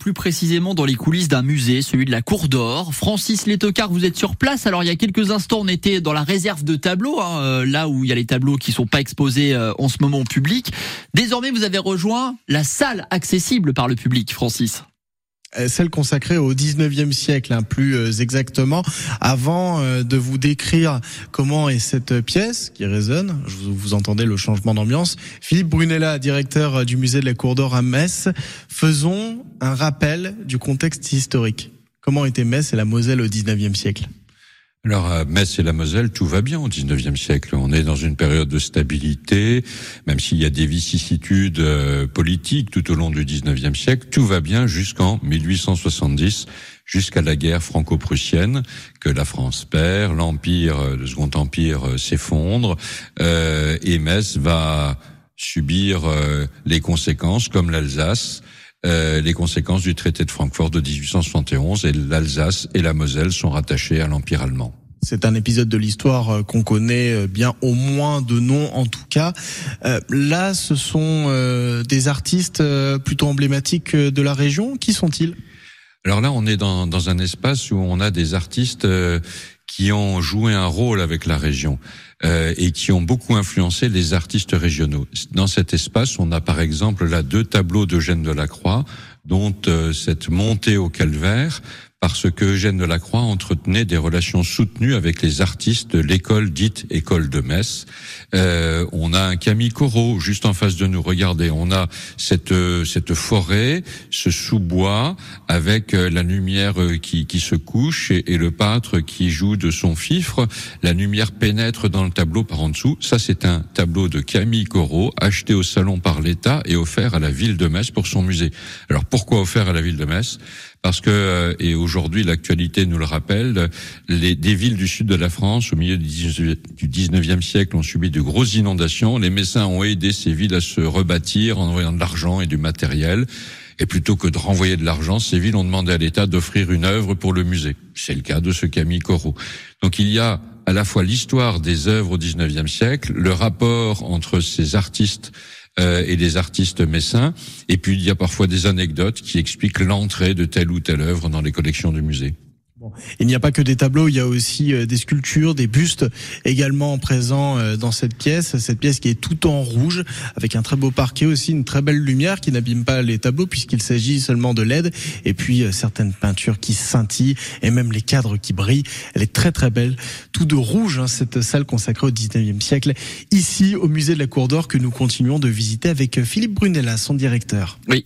Plus précisément dans les coulisses d'un musée, celui de la Cour d'Or. Francis Létocard, vous êtes sur place. Alors il y a quelques instants, on était dans la réserve de tableaux, hein, euh, là où il y a les tableaux qui sont pas exposés euh, en ce moment au public. Désormais, vous avez rejoint la salle accessible par le public, Francis. Euh, celle consacrée au 19e siècle, hein, plus euh, exactement. Avant euh, de vous décrire comment est cette pièce qui résonne, vous, vous entendez le changement d'ambiance. Philippe Brunella, directeur du musée de la Cour d'Or à Metz, faisons un rappel du contexte historique. Comment était Metz et la Moselle au 19e siècle? Alors à Metz et la Moselle, tout va bien au XIXe siècle. On est dans une période de stabilité, même s'il y a des vicissitudes euh, politiques tout au long du XIXe siècle, tout va bien jusqu'en 1870, jusqu'à la guerre franco-prussienne que la France perd, l'empire, euh, le Second Empire euh, s'effondre, et Metz va subir les conséquences, comme l'Alsace. Les conséquences du traité de Francfort de 1871 et l'Alsace et la Moselle sont rattachées à l'Empire allemand. C'est un épisode de l'histoire euh, qu'on connaît euh, bien au moins de nom en tout cas. Euh, là, ce sont des artistes plutôt emblématiques de la région. Qui sont-ils? Alors là, on est dans, dans, un espace où on a des artistes qui ont joué un rôle avec la région et qui ont beaucoup influencé les artistes régionaux. Dans cet espace, on a par exemple là deux tableaux d'Eugène Delacroix, dont cette montée au calvaire parce que Eugène Delacroix entretenait des relations soutenues avec les artistes de l'école dite école de Metz. Euh, on a un Camille Corot juste en face de nous. Regardez, on a cette cette forêt, ce sous-bois avec euh, la lumière euh, qui, qui se couche et, et, le peintre qui joue de son fifre. La lumière pénètre dans le tableau par en dessous. Ça, c'est un tableau de Camille Corot acheté au salon par l'État et offert à la ville de Metz pour son musée. Alors pourquoi offert à la ville de Metz? Parce que euh, et aujourd'hui l'actualité nous le rappelle, les des villes du sud de la France au milieu du 19e siècle ont subi de grosses inondations. Les Messins ont aidé ces villes à se rebâtir en envoyant de l'argent et du matériel. Et plutôt que de renvoyer de l'argent, ces villes ont demandé à l'État d'offrir une œuvre pour le musée. C'est le cas de ce Camille Corot. Donc il y a à la fois l'histoire des œuvres au 19e siècle, le rapport entre ces artistes euh, et des artistes messins. Et puis il y a parfois des anecdotes qui expliquent l'entrée de telle ou telle œuvre dans les collections du musée. Il n'y a pas que des tableaux, il y a aussi euh, des sculptures, des bustes également présents euh, dans cette pièce. Cette pièce qui est tout en rouge, avec un très beau parquet aussi, une très belle lumière qui n'abîme pas les tableaux puisqu'il s'agit seulement de LED. Et puis euh, certaines peintures qui scintillent et même les cadres qui brillent. Elle est très très belle. Tout de rouge, hein, cette salle consacrée au 19e siècle, ici au musée de la Cour d'Or que nous continuons de visiter avec Philippe Brunella, son directeur. Oui.